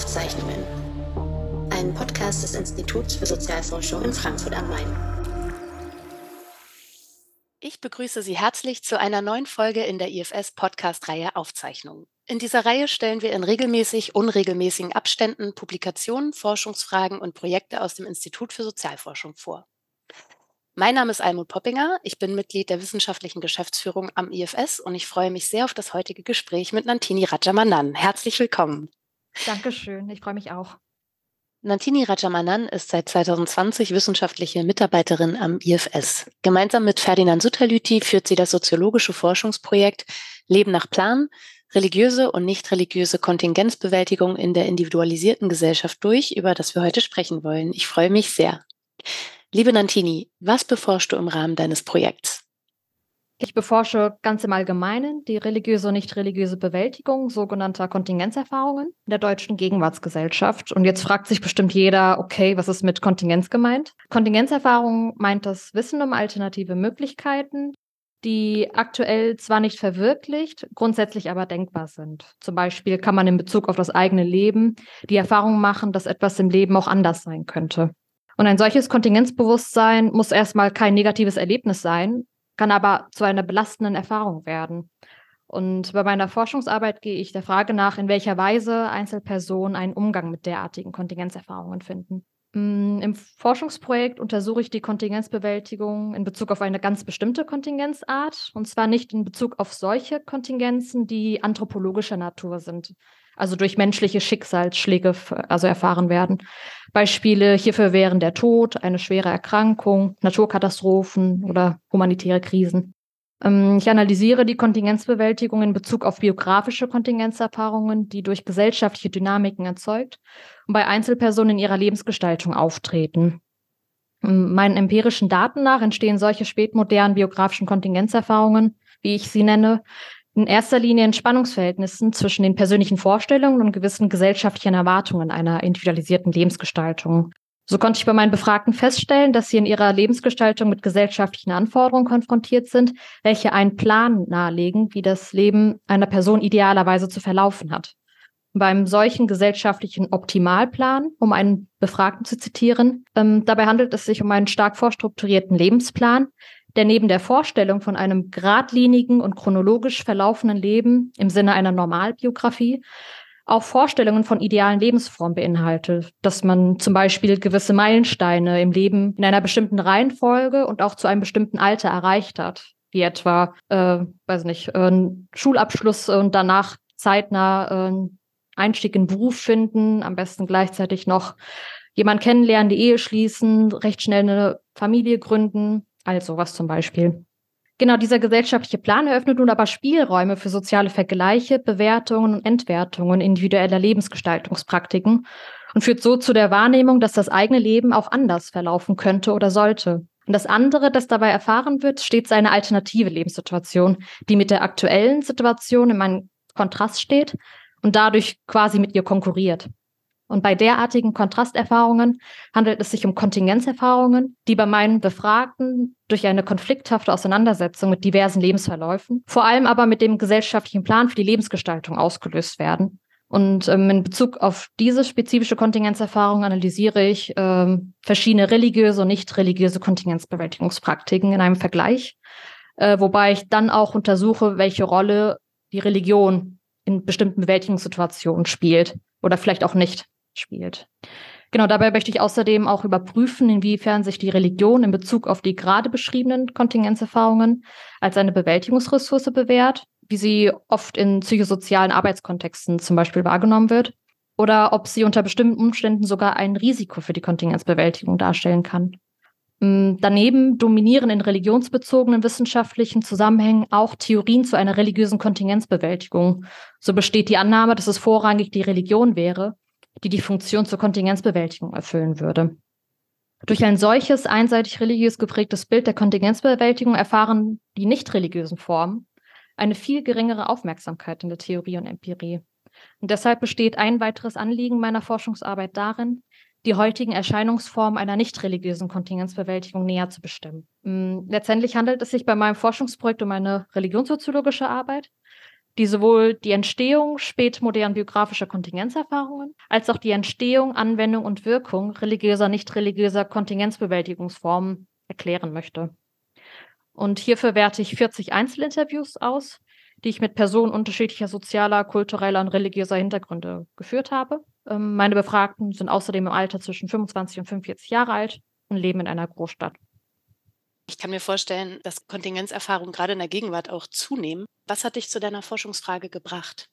Aufzeichnungen. Ein Podcast des Instituts für Sozialforschung in Frankfurt am Main. Ich begrüße Sie herzlich zu einer neuen Folge in der IFS Podcast-Reihe Aufzeichnungen. In dieser Reihe stellen wir in regelmäßig unregelmäßigen Abständen Publikationen, Forschungsfragen und Projekte aus dem Institut für Sozialforschung vor. Mein Name ist Almut Poppinger. Ich bin Mitglied der wissenschaftlichen Geschäftsführung am IFS und ich freue mich sehr auf das heutige Gespräch mit Nantini Rajamanan. Herzlich willkommen. Dankeschön. Ich freue mich auch. Nantini Rajamanan ist seit 2020 wissenschaftliche Mitarbeiterin am IFS. Gemeinsam mit Ferdinand Sutterlüti führt sie das soziologische Forschungsprojekt Leben nach Plan, religiöse und nicht religiöse Kontingenzbewältigung in der individualisierten Gesellschaft durch, über das wir heute sprechen wollen. Ich freue mich sehr. Liebe Nantini, was beforschst du im Rahmen deines Projekts? Ich beforsche ganz im Allgemeinen die religiöse und nicht religiöse Bewältigung sogenannter Kontingenzerfahrungen in der deutschen Gegenwartsgesellschaft. Und jetzt fragt sich bestimmt jeder, okay, was ist mit Kontingenz gemeint? Kontingenzerfahrung meint das Wissen um alternative Möglichkeiten, die aktuell zwar nicht verwirklicht, grundsätzlich aber denkbar sind. Zum Beispiel kann man in Bezug auf das eigene Leben die Erfahrung machen, dass etwas im Leben auch anders sein könnte. Und ein solches Kontingenzbewusstsein muss erstmal kein negatives Erlebnis sein, kann aber zu einer belastenden Erfahrung werden. Und bei meiner Forschungsarbeit gehe ich der Frage nach, in welcher Weise Einzelpersonen einen Umgang mit derartigen Kontingenzerfahrungen finden. Mm, Im Forschungsprojekt untersuche ich die Kontingenzbewältigung in Bezug auf eine ganz bestimmte Kontingenzart, und zwar nicht in Bezug auf solche Kontingenzen, die anthropologischer Natur sind, also durch menschliche Schicksalsschläge also erfahren werden. Beispiele hierfür wären der Tod, eine schwere Erkrankung, Naturkatastrophen oder humanitäre Krisen. Ähm, ich analysiere die Kontingenzbewältigung in Bezug auf biografische Kontingenzerfahrungen, die durch gesellschaftliche Dynamiken erzeugt und bei Einzelpersonen in ihrer Lebensgestaltung auftreten. Ähm, meinen empirischen Daten nach entstehen solche spätmodernen biografischen Kontingenzerfahrungen, wie ich sie nenne, in erster Linie in Spannungsverhältnissen zwischen den persönlichen Vorstellungen und gewissen gesellschaftlichen Erwartungen einer individualisierten Lebensgestaltung. So konnte ich bei meinen Befragten feststellen, dass sie in ihrer Lebensgestaltung mit gesellschaftlichen Anforderungen konfrontiert sind, welche einen Plan nahelegen, wie das Leben einer Person idealerweise zu verlaufen hat. Beim solchen gesellschaftlichen Optimalplan, um einen Befragten zu zitieren, ähm, dabei handelt es sich um einen stark vorstrukturierten Lebensplan, der neben der Vorstellung von einem geradlinigen und chronologisch verlaufenden Leben im Sinne einer Normalbiografie auch Vorstellungen von idealen Lebensformen beinhaltet, dass man zum Beispiel gewisse Meilensteine im Leben in einer bestimmten Reihenfolge und auch zu einem bestimmten Alter erreicht hat, wie etwa, äh, weiß nicht, äh, Schulabschluss und danach zeitnah äh, Einstieg in Beruf finden, am besten gleichzeitig noch jemand kennenlernen, die Ehe schließen, recht schnell eine Familie gründen also was zum Beispiel. Genau, dieser gesellschaftliche Plan eröffnet nun aber Spielräume für soziale Vergleiche, Bewertungen und Entwertungen individueller Lebensgestaltungspraktiken und führt so zu der Wahrnehmung, dass das eigene Leben auch anders verlaufen könnte oder sollte. Und das andere, das dabei erfahren wird, stets eine alternative Lebenssituation, die mit der aktuellen Situation in einem Kontrast steht und dadurch quasi mit ihr konkurriert. Und bei derartigen Kontrasterfahrungen handelt es sich um Kontingenzerfahrungen, die bei meinen Befragten durch eine konflikthafte Auseinandersetzung mit diversen Lebensverläufen, vor allem aber mit dem gesellschaftlichen Plan für die Lebensgestaltung ausgelöst werden. Und ähm, in Bezug auf diese spezifische Kontingenzerfahrung analysiere ich ähm, verschiedene religiöse und nicht religiöse Kontingenzbewältigungspraktiken in einem Vergleich, äh, wobei ich dann auch untersuche, welche Rolle die Religion in bestimmten Bewältigungssituationen spielt oder vielleicht auch nicht spielt. Genau, dabei möchte ich außerdem auch überprüfen, inwiefern sich die Religion in Bezug auf die gerade beschriebenen Kontingenzerfahrungen als eine Bewältigungsressource bewährt, wie sie oft in psychosozialen Arbeitskontexten zum Beispiel wahrgenommen wird, oder ob sie unter bestimmten Umständen sogar ein Risiko für die Kontingenzbewältigung darstellen kann. Mm, daneben dominieren in religionsbezogenen wissenschaftlichen Zusammenhängen auch Theorien zu einer religiösen Kontingenzbewältigung. So besteht die Annahme, dass es vorrangig die Religion wäre, die die Funktion zur Kontingenzbewältigung erfüllen würde. Durch ein solches einseitig religiös geprägtes Bild der Kontingenzbewältigung erfahren die nicht religiösen Formen eine viel geringere Aufmerksamkeit in der Theorie und Empirie. Und deshalb besteht ein weiteres Anliegen meiner Forschungsarbeit darin, die heutigen Erscheinungsformen einer nicht religiösen Kontingenzbewältigung näher zu bestimmen. Mm, letztendlich handelt es sich bei meinem Forschungsprojekt um eine religionssoziologische Arbeit, die sowohl die Entstehung spätmodern biografischer Kontingenzerfahrungen als auch die Entstehung, Anwendung und Wirkung religiöser, nicht religiöser Kontingenzbewältigungsformen erklären möchte. Und hierfür werte ich 40 Einzelinterviews aus, die ich mit Personen unterschiedlicher sozialer, kultureller und religiöser Hintergründe geführt habe. Ähm, meine Befragten sind außerdem im Alter zwischen 25 und 45 Jahre alt und leben in einer Großstadt. Ich kann mir vorstellen, dass Kontingenzerfahrungen gerade in der Gegenwart auch zunehmen. Was hat dich zu deiner Forschungsfrage gebracht?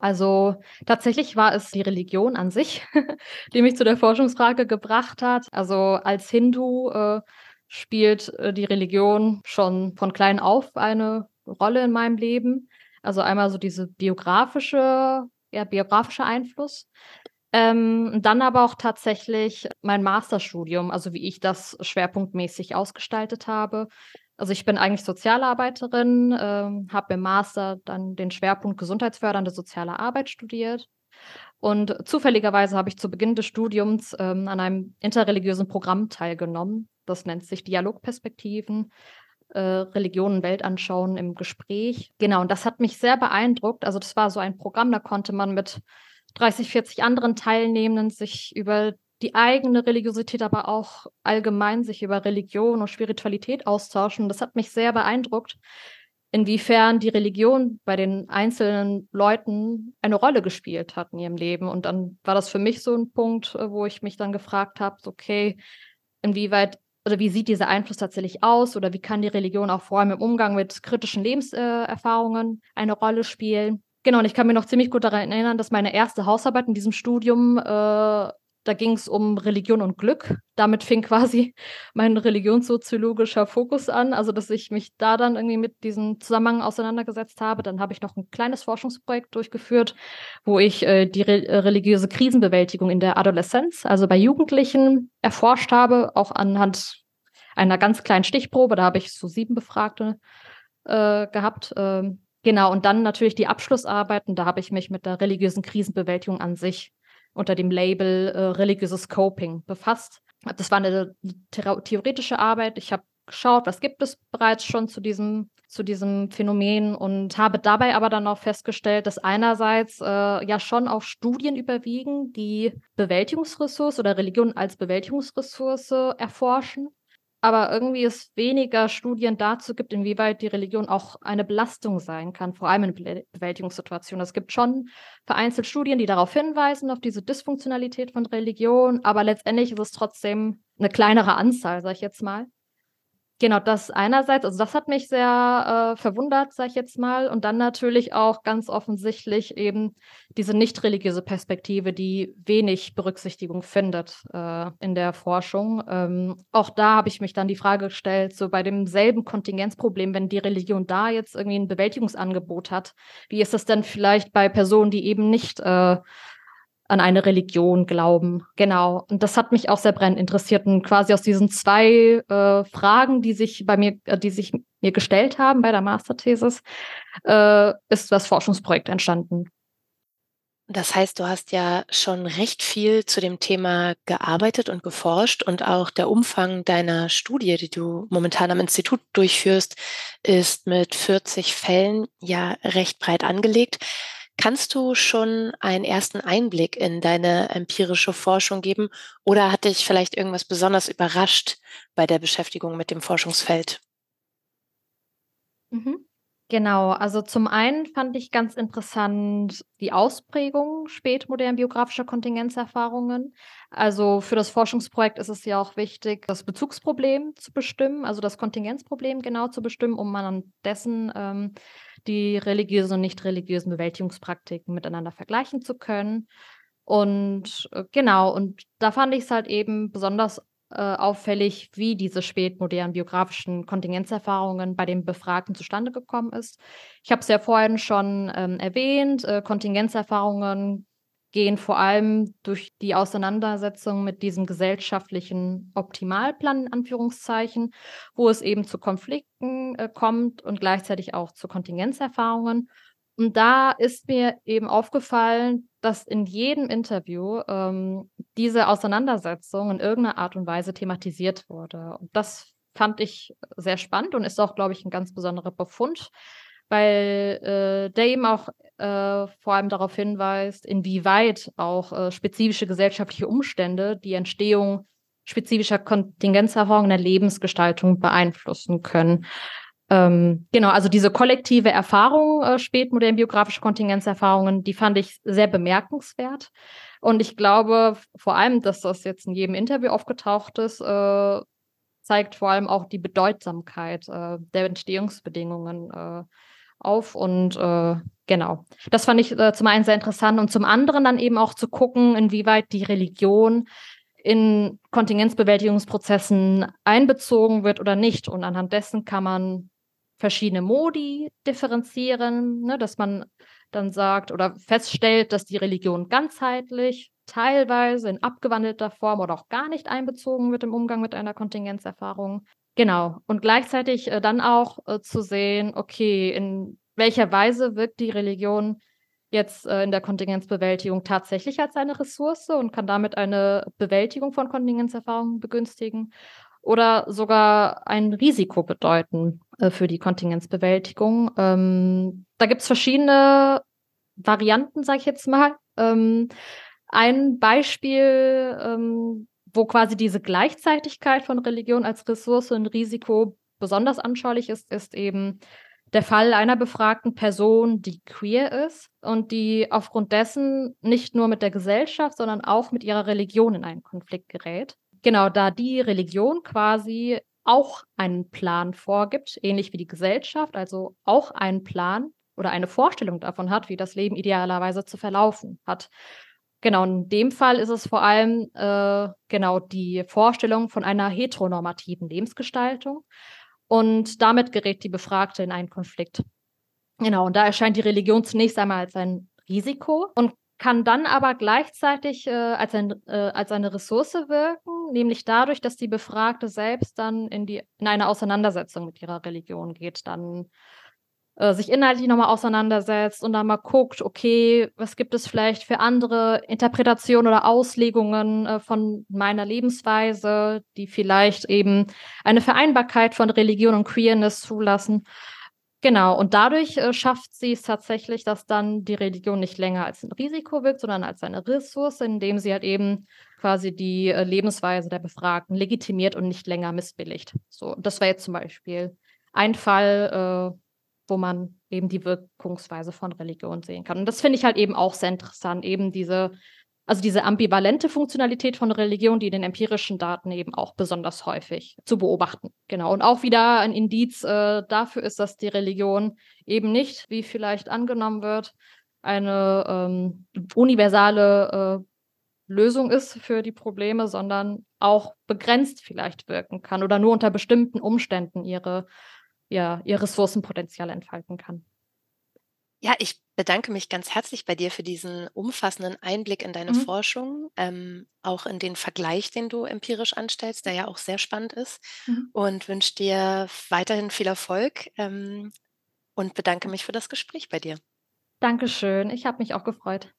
Also tatsächlich war es die Religion an sich, die mich zu der Forschungsfrage gebracht hat. Also als Hindu äh, spielt äh, die Religion schon von klein auf eine Rolle in meinem Leben. Also einmal so diese biografische, ja, biografische Einfluss. Ähm, dann aber auch tatsächlich mein Masterstudium, also wie ich das schwerpunktmäßig ausgestaltet habe. Also ich bin eigentlich Sozialarbeiterin, ähm, habe im Master dann den Schwerpunkt gesundheitsfördernde soziale Arbeit studiert. Und zufälligerweise habe ich zu Beginn des Studiums ähm, an einem interreligiösen Programm teilgenommen. Das nennt sich Dialogperspektiven äh, Religion Weltanschauen im Gespräch. Genau, und das hat mich sehr beeindruckt. Also das war so ein Programm, da konnte man mit 30, 40 anderen Teilnehmenden sich über die eigene Religiosität, aber auch allgemein sich über Religion und Spiritualität austauschen. Das hat mich sehr beeindruckt, inwiefern die Religion bei den einzelnen Leuten eine Rolle gespielt hat in ihrem Leben. Und dann war das für mich so ein Punkt, äh, wo ich mich dann gefragt habe, okay, inwieweit oder wie sieht dieser Einfluss tatsächlich aus oder wie kann die Religion auch vor allem im Umgang mit kritischen Lebenserfahrungen eine Rolle spielen. Genau, und ich kann mir noch ziemlich gut daran erinnern, dass meine erste Hausarbeit in diesem Studium äh, da ging es um Religion und Glück. Damit fing quasi mein religionssoziologischer Fokus an. Also, dass ich mich da dann irgendwie mit diesem Zusammenhang auseinandergesetzt habe. Dann habe ich noch ein kleines Forschungsprojekt durchgeführt, wo ich äh, die re äh, religiöse Krisenbewältigung in der Adoleszenz, also bei Jugendlichen, erforscht habe, auch anhand einer ganz kleinen Stichprobe. Da habe ich so sieben Befragte äh, gehabt. Ähm, genau, und dann natürlich die Abschlussarbeiten. Da habe ich mich mit der religiösen Krisenbewältigung an sich unter dem Label äh, religiöses Coping befasst. Das war eine theoretische Arbeit. Ich habe geschaut, was gibt es bereits schon zu diesem, zu diesem Phänomen und habe dabei aber dann auch festgestellt, dass einerseits äh, ja schon auch Studien überwiegen, die Bewältigungsressource oder Religion als Bewältigungsressource erforschen aber irgendwie es weniger Studien dazu gibt, inwieweit die Religion auch eine Belastung sein kann, vor allem in Be Bewältigungssituationen. Es gibt schon vereinzelt Studien, die darauf hinweisen, auf diese Dysfunktionalität von Religion, aber letztendlich ist es trotzdem eine kleinere Anzahl, sage ich jetzt mal. Genau, das einerseits, also das hat mich sehr äh, verwundert, sag ich jetzt mal. Und dann natürlich auch ganz offensichtlich eben diese nicht religiöse Perspektive, die wenig Berücksichtigung findet äh, in der Forschung. Ähm, auch da habe ich mich dann die Frage gestellt, so bei demselben Kontingenzproblem, wenn die Religion da jetzt irgendwie ein Bewältigungsangebot hat, wie ist das denn vielleicht bei Personen, die eben nicht äh, an eine Religion glauben. Genau. Und das hat mich auch sehr brennend interessiert. Und quasi aus diesen zwei äh, Fragen, die sich bei mir, äh, die sich mir gestellt haben bei der Masterthesis, äh, ist das Forschungsprojekt entstanden. Das heißt, du hast ja schon recht viel zu dem Thema gearbeitet und geforscht und auch der Umfang deiner Studie, die du momentan am Institut durchführst, ist mit 40 Fällen ja recht breit angelegt. Kannst du schon einen ersten Einblick in deine empirische Forschung geben oder hat dich vielleicht irgendwas besonders überrascht bei der Beschäftigung mit dem Forschungsfeld? Mhm. Genau, also zum einen fand ich ganz interessant die Ausprägung spätmodern biografischer Kontingenzerfahrungen. Also für das Forschungsprojekt ist es ja auch wichtig, das Bezugsproblem zu bestimmen, also das Kontingenzproblem genau zu bestimmen, um man an dessen ähm, die religiösen und nicht religiösen Bewältigungspraktiken miteinander vergleichen zu können. Und äh, genau, und da fand ich es halt eben besonders äh, auffällig, wie diese spätmodernen biografischen Kontingenzerfahrungen bei den Befragten zustande gekommen ist. Ich habe es ja vorhin schon ähm, erwähnt, äh, Kontingenzerfahrungen gehen vor allem durch die Auseinandersetzung mit diesem gesellschaftlichen Optimalplan, in Anführungszeichen, wo es eben zu Konflikten äh, kommt und gleichzeitig auch zu Kontingenzerfahrungen. Und da ist mir eben aufgefallen, dass in jedem Interview ähm, diese Auseinandersetzung in irgendeiner Art und Weise thematisiert wurde. Und das fand ich sehr spannend und ist auch, glaube ich, ein ganz besonderer Befund weil äh, der eben auch äh, vor allem darauf hinweist, inwieweit auch äh, spezifische gesellschaftliche Umstände die Entstehung spezifischer Kontingenzerfahrungen in der Lebensgestaltung beeinflussen können. Ähm, genau, also diese kollektive Erfahrung äh, spätmodern biografische Kontingenzerfahrungen, die fand ich sehr bemerkenswert. Und ich glaube vor allem, dass das jetzt in jedem Interview aufgetaucht ist, äh, zeigt vor allem auch die Bedeutsamkeit äh, der Entstehungsbedingungen äh, auf. Und äh, genau, das fand ich äh, zum einen sehr interessant und zum anderen dann eben auch zu gucken, inwieweit die Religion in Kontingenzbewältigungsprozessen einbezogen wird oder nicht. Und anhand dessen kann man verschiedene Modi differenzieren, ne, dass man dann sagt oder feststellt, dass die Religion ganzheitlich, teilweise in abgewandelter Form oder auch gar nicht einbezogen wird im Umgang mit einer Kontingenzerfahrung. Genau. Und gleichzeitig äh, dann auch äh, zu sehen, okay, in welcher Weise wirkt die Religion jetzt äh, in der Kontingenzbewältigung tatsächlich als eine Ressource und kann damit eine Bewältigung von Kontingenzerfahrungen begünstigen oder sogar ein Risiko bedeuten äh, für die Kontingenzbewältigung. Ähm, da gibt es verschiedene Varianten, sage ich jetzt mal. Ähm, ein Beispiel, ähm, wo quasi diese Gleichzeitigkeit von Religion als Ressource und Risiko besonders anschaulich ist, ist eben der Fall einer befragten Person, die queer ist und die aufgrund dessen nicht nur mit der Gesellschaft, sondern auch mit ihrer Religion in einen Konflikt gerät. Genau, da die Religion quasi auch einen Plan vorgibt, ähnlich wie die Gesellschaft, also auch einen Plan oder eine Vorstellung davon hat, wie das Leben idealerweise zu verlaufen hat. Genau, in dem Fall ist es vor allem äh, genau die Vorstellung von einer heteronormativen Lebensgestaltung. Und damit gerät die Befragte in einen Konflikt. Genau, und da erscheint die Religion zunächst einmal als ein Risiko und kann dann aber gleichzeitig äh, als, ein, äh, als eine Ressource wirken, nämlich dadurch, dass die Befragte selbst dann in, die, in eine Auseinandersetzung mit ihrer Religion geht, dann äh, sich inhaltlich nochmal auseinandersetzt und dann mal guckt, okay, was gibt es vielleicht für andere Interpretationen oder Auslegungen äh, von meiner Lebensweise, die vielleicht eben eine Vereinbarkeit von Religion und Queerness zulassen. Genau, und dadurch äh, schafft sie es tatsächlich, dass dann die Religion nicht länger als ein Risiko wirkt, sondern als eine Ressource, indem sie halt eben quasi die äh, Lebensweise der Befragten legitimiert und nicht länger missbilligt. So, das wäre jetzt zum Beispiel ein Fall, äh, wo man eben die Wirkungsweise von Religion sehen kann. Und das finde ich halt eben auch sehr interessant, eben diese also diese ambivalente Funktionalität von Religion, die in den empirischen Daten eben auch besonders häufig zu beobachten. Genau. Und auch wieder ein Indiz äh, dafür ist, dass die Religion eben nicht, wie vielleicht angenommen wird, eine ähm, universale äh, Lösung ist für die Probleme, sondern auch begrenzt vielleicht wirken kann oder nur unter bestimmten Umständen ihre, ja, ihr Ressourcenpotenzial entfalten kann. Ja, ich bedanke mich ganz herzlich bei dir für diesen umfassenden Einblick in deine mhm. Forschung, ähm, auch in den Vergleich, den du empirisch anstellst, der ja auch sehr spannend ist. Mhm. Und wünsche dir weiterhin viel Erfolg ähm, und bedanke mich für das Gespräch bei dir. Dankeschön, ich habe mich auch gefreut.